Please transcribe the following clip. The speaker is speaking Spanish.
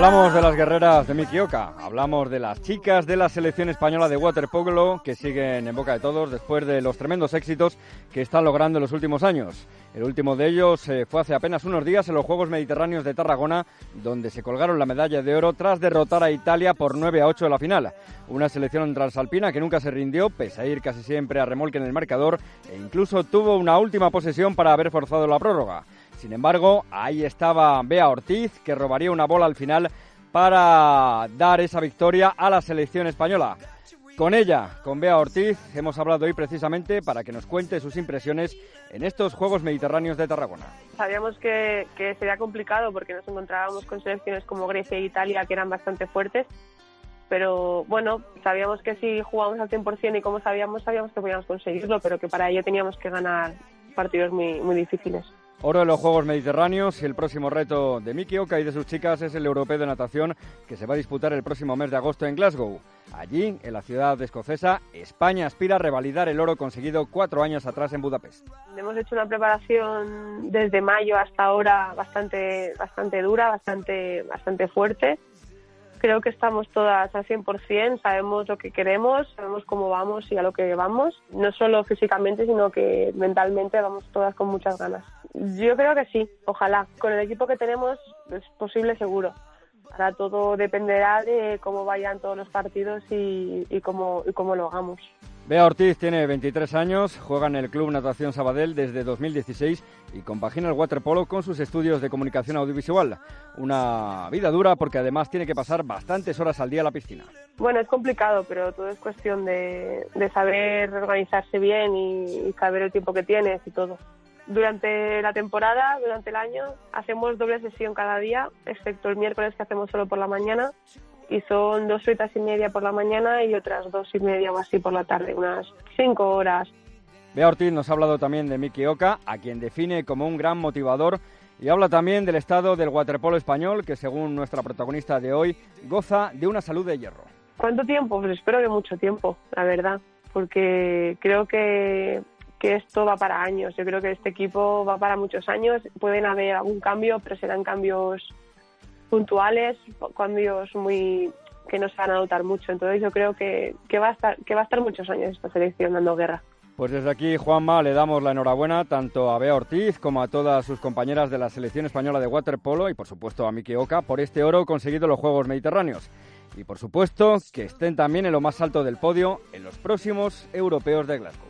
Hablamos de las guerreras de Miki Oka, hablamos de las chicas de la selección española de waterpolo que siguen en boca de todos después de los tremendos éxitos que están logrando en los últimos años. El último de ellos eh, fue hace apenas unos días en los Juegos Mediterráneos de Tarragona, donde se colgaron la medalla de oro tras derrotar a Italia por 9 a 8 en la final. Una selección transalpina que nunca se rindió, pese a ir casi siempre a remolque en el marcador, e incluso tuvo una última posesión para haber forzado la prórroga. Sin embargo, ahí estaba Bea Ortiz, que robaría una bola al final para dar esa victoria a la selección española. Con ella, con Bea Ortiz, hemos hablado hoy precisamente para que nos cuente sus impresiones en estos Juegos Mediterráneos de Tarragona. Sabíamos que, sería complicado porque nos encontrábamos con selecciones como Grecia e Italia que eran bastante fuertes, pero bueno, sabíamos que si jugábamos al 100% y como sabíamos, sabíamos que podíamos conseguirlo, pero que para ello teníamos que ganar partidos muy, muy difíciles. Oro de los Juegos Mediterráneos y el próximo reto de Miki Oka y de sus chicas es el Europeo de Natación que se va a disputar el próximo mes de agosto en Glasgow. Allí, en la ciudad escocesa, España aspira a revalidar el oro conseguido cuatro años atrás en Budapest. Hemos hecho una preparación desde mayo hasta ahora bastante, bastante dura, bastante, bastante fuerte creo que estamos todas al 100%, sabemos lo que queremos, sabemos cómo vamos y a lo que vamos, no solo físicamente, sino que mentalmente vamos todas con muchas ganas. Yo creo que sí, ojalá. Con el equipo que tenemos es posible seguro. Ahora todo dependerá de cómo vayan todos los partidos y, y, cómo, y cómo lo hagamos. Bea Ortiz tiene 23 años, juega en el Club Natación Sabadell desde 2016 y compagina el waterpolo con sus estudios de comunicación audiovisual. Una vida dura porque además tiene que pasar bastantes horas al día en la piscina. Bueno, es complicado, pero todo es cuestión de, saber organizarse bien y, saber el tiempo que tienes y todo. Durante la temporada, durante el año, hacemos doble sesión cada día, excepto el miércoles que hacemos solo por la mañana y son dos horitas y media por la mañana y otras dos y media o así por la tarde, unas cinco horas. Bea Ortiz nos ha hablado también de Miki Oka, a quien define como un gran motivador y habla también del estado del waterpolo español, que según nuestra protagonista de hoy, goza de una salud de hierro. ¿Cuánto tiempo? Pues espero que mucho tiempo, la verdad, porque creo que, que esto va para años. Yo creo que este equipo va para muchos años. Pueden haber algún cambio, pero serán cambios puntuales, cambios muy que no se van a notar mucho. Entonces yo creo que, que, va a estar, que va a estar muchos años esta selección dando guerra. Pues desde aquí, Juanma, le damos la enhorabuena tanto a Bea Ortiz como a todas sus compañeras de la selección española de waterpolo y por supuesto a Miki Oka por este oro conseguido en los Juegos Mediterráneos. Y por supuesto que estén también en lo más alto del podio en los próximos europeos de Glasgow.